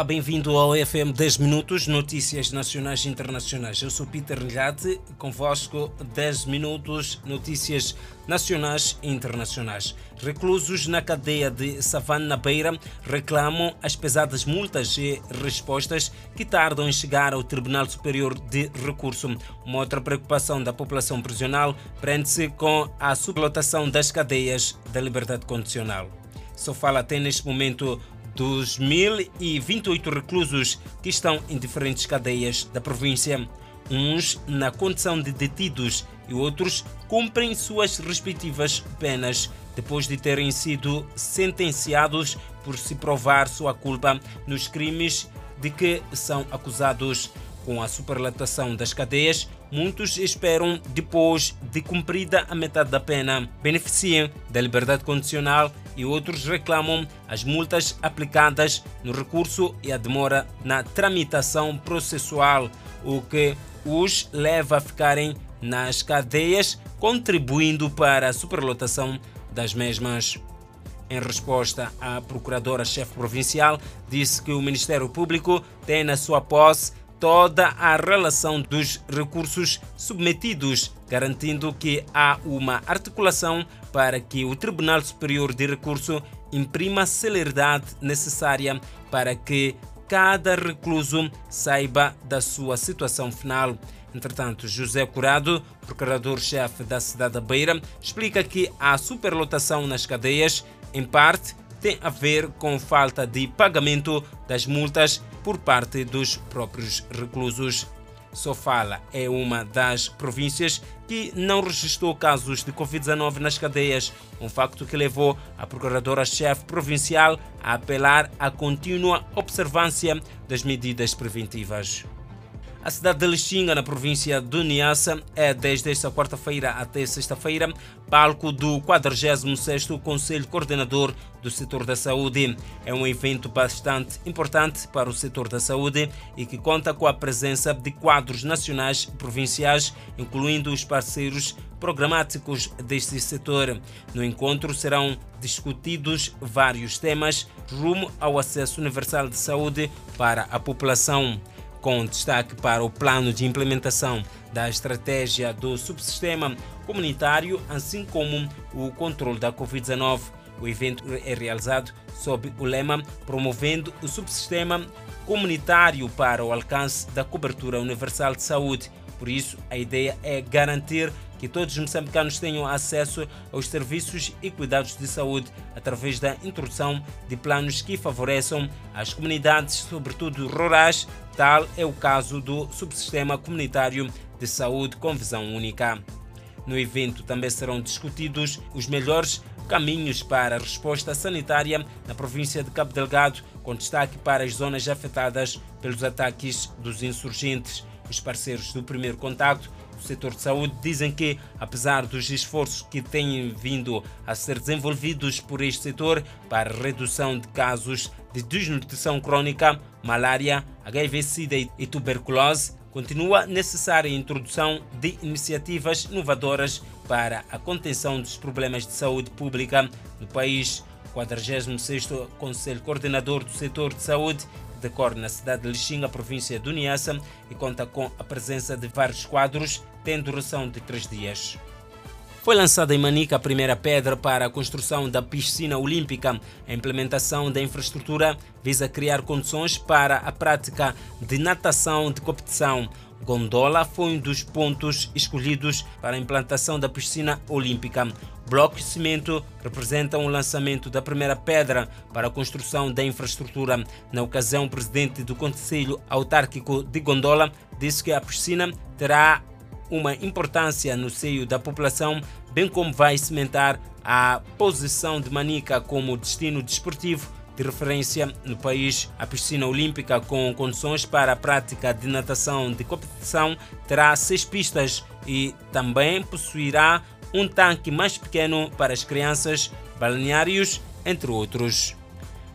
Olá, bem-vindo ao FM 10 Minutos, notícias nacionais e internacionais. Eu sou Peter Lhate, convosco 10 minutos, notícias nacionais e internacionais. Reclusos na cadeia de Savana Beira reclamam as pesadas multas e respostas que tardam em chegar ao Tribunal Superior de Recurso. Uma outra preocupação da população prisional prende-se com a superlotação das cadeias da liberdade condicional. Só fala até neste momento dos 1.028 reclusos que estão em diferentes cadeias da província. Uns na condição de detidos e outros cumprem suas respectivas penas depois de terem sido sentenciados por se provar sua culpa nos crimes de que são acusados. Com a superlotação das cadeias, muitos esperam, depois de cumprida a metade da pena, beneficiem da liberdade condicional e outros reclamam as multas aplicadas no recurso e a demora na tramitação processual, o que os leva a ficarem nas cadeias, contribuindo para a superlotação das mesmas. Em resposta, a procuradora-chefe provincial disse que o Ministério Público tem na sua posse toda a relação dos recursos submetidos, garantindo que há uma articulação para que o Tribunal Superior de Recurso imprima a celeridade necessária para que cada recluso saiba da sua situação final. Entretanto, José Curado, procurador-chefe da cidade da Beira, explica que a superlotação nas cadeias, em parte, tem a ver com falta de pagamento das multas por parte dos próprios reclusos. Sofala é uma das províncias que não registrou casos de Covid-19 nas cadeias, um facto que levou a procuradora-chefe provincial a apelar à contínua observância das medidas preventivas. A cidade de Lixinga, na província do Niassa, é desde esta quarta-feira até sexta-feira palco do 46º Conselho Coordenador do Setor da Saúde. É um evento bastante importante para o setor da saúde e que conta com a presença de quadros nacionais e provinciais, incluindo os parceiros programáticos deste setor. No encontro serão discutidos vários temas rumo ao acesso universal de saúde para a população com destaque para o plano de implementação da estratégia do subsistema comunitário, assim como o controle da Covid-19. O evento é realizado sob o lema Promovendo o subsistema comunitário para o alcance da cobertura universal de saúde. Por isso, a ideia é garantir que todos os moçambicanos tenham acesso aos serviços e cuidados de saúde através da introdução de planos que favoreçam as comunidades, sobretudo rurais. Tal é o caso do subsistema comunitário de saúde com visão única. No evento também serão discutidos os melhores caminhos para a resposta sanitária na província de Cabo Delgado, com destaque para as zonas afetadas pelos ataques dos insurgentes. Os parceiros do primeiro contacto do setor de saúde dizem que, apesar dos esforços que têm vindo a ser desenvolvidos por este setor para redução de casos de desnutrição crônica, malária, HIV-Sida e tuberculose, continua necessária a introdução de iniciativas inovadoras para a contenção dos problemas de saúde pública no país. 46º Conselho Coordenador do Setor de Saúde decorre na cidade de Lixinga, província do Niassa, e conta com a presença de vários quadros, tendo duração de três dias. Foi lançada em Manica a primeira pedra para a construção da piscina olímpica. A implementação da infraestrutura visa criar condições para a prática de natação de competição. Gondola foi um dos pontos escolhidos para a implantação da piscina olímpica. Bloco de cimento representa o lançamento da primeira pedra para a construção da infraestrutura. Na ocasião, o presidente do Conselho Autárquico de Gondola disse que a piscina terá uma importância no seio da população, bem como vai cimentar a posição de Manica como destino desportivo de referência no país. A piscina olímpica com condições para a prática de natação de competição terá seis pistas e também possuirá um tanque mais pequeno para as crianças, balneários, entre outros.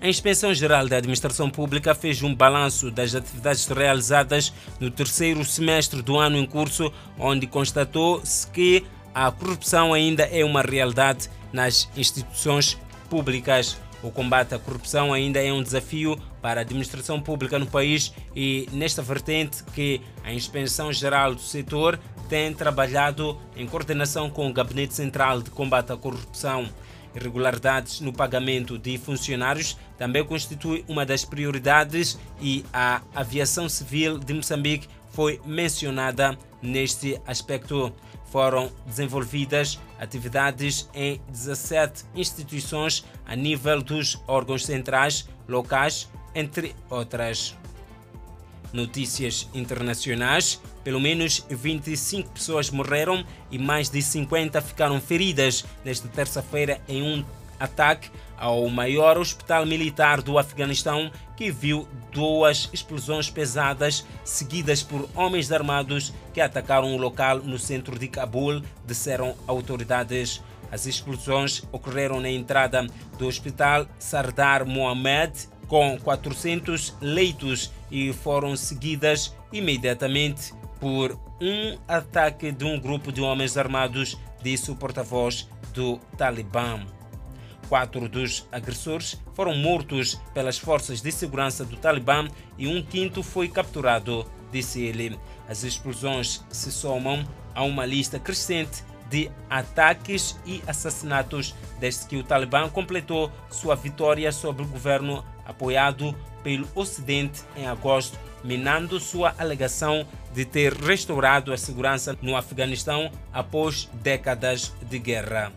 A Inspeção Geral da Administração Pública fez um balanço das atividades realizadas no terceiro semestre do ano em curso, onde constatou-se que a corrupção ainda é uma realidade nas instituições públicas. O combate à corrupção ainda é um desafio para a administração pública no país e nesta vertente que a Inspeção Geral do Setor tem trabalhado em coordenação com o Gabinete Central de Combate à Corrupção. Irregularidades no pagamento de funcionários também constitui uma das prioridades e a aviação civil de Moçambique foi mencionada neste aspecto. Foram desenvolvidas atividades em 17 instituições a nível dos órgãos centrais, locais, entre outras. Notícias internacionais: pelo menos 25 pessoas morreram e mais de 50 ficaram feridas nesta terça-feira em um ataque ao maior hospital militar do Afeganistão, que viu duas explosões pesadas seguidas por homens armados que atacaram o local no centro de Cabul, disseram autoridades. As explosões ocorreram na entrada do hospital Sardar Mohammed, com 400 leitos, e foram seguidas imediatamente por um ataque de um grupo de homens armados, disse o porta-voz do Talibã. Quatro dos agressores foram mortos pelas forças de segurança do Talibã e um quinto foi capturado, disse ele. As explosões se somam a uma lista crescente de ataques e assassinatos desde que o Talibã completou sua vitória sobre o governo apoiado pelo Ocidente em agosto, minando sua alegação de ter restaurado a segurança no Afeganistão após décadas de guerra.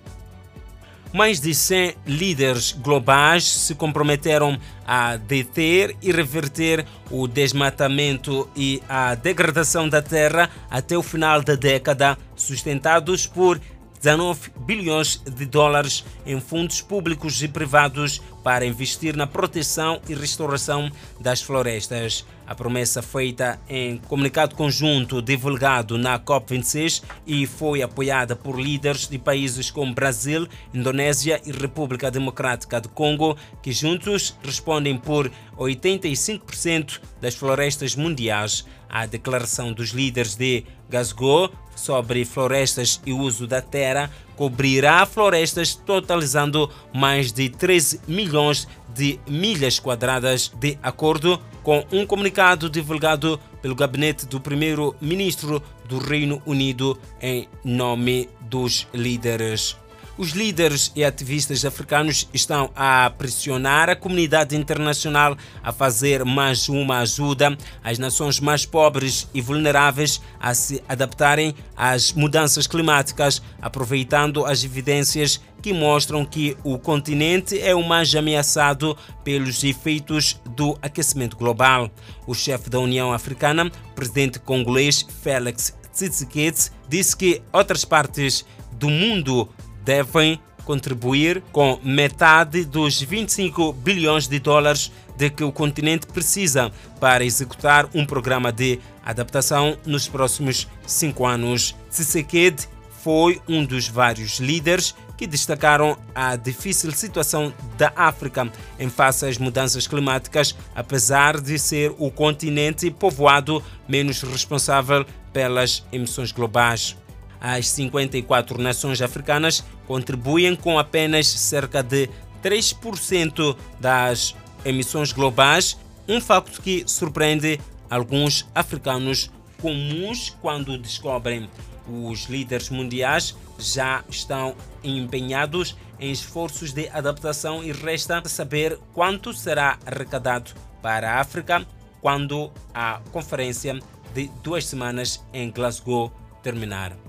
Mais de 100 líderes globais se comprometeram a deter e reverter o desmatamento e a degradação da terra até o final da década, sustentados por 19 bilhões de dólares em fundos públicos e privados para investir na proteção e restauração das florestas. A promessa feita em comunicado conjunto divulgado na COP26 e foi apoiada por líderes de países como Brasil, Indonésia e República Democrática do Congo, que juntos respondem por 85% das florestas mundiais. A declaração dos líderes de Glasgow sobre florestas e uso da terra cobrirá florestas totalizando mais de 13 milhões de milhas quadradas, de acordo com um comunicado divulgado pelo gabinete do primeiro-ministro do Reino Unido em nome dos líderes. Os líderes e ativistas africanos estão a pressionar a comunidade internacional a fazer mais uma ajuda às nações mais pobres e vulneráveis a se adaptarem às mudanças climáticas, aproveitando as evidências que mostram que o continente é o mais ameaçado pelos efeitos do aquecimento global. O chefe da União Africana, presidente congolês Félix Tshisekedi, disse que outras partes do mundo devem contribuir com metade dos 25 bilhões de dólares de que o continente precisa para executar um programa de adaptação nos próximos cinco anos. Tshisekedi foi um dos vários líderes que destacaram a difícil situação da África em face às mudanças climáticas, apesar de ser o continente povoado menos responsável pelas emissões globais. As 54 nações africanas contribuem com apenas cerca de 3% das emissões globais, um facto que surpreende alguns africanos comuns quando descobrem. Os líderes mundiais já estão empenhados em esforços de adaptação e resta saber quanto será arrecadado para a África quando a conferência de duas semanas em Glasgow terminar.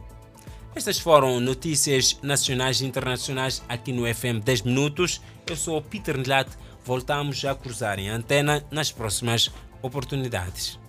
Estas foram notícias nacionais e internacionais aqui no FM 10 Minutos. Eu sou Peter Nlat. Voltamos a cruzar em antena nas próximas oportunidades.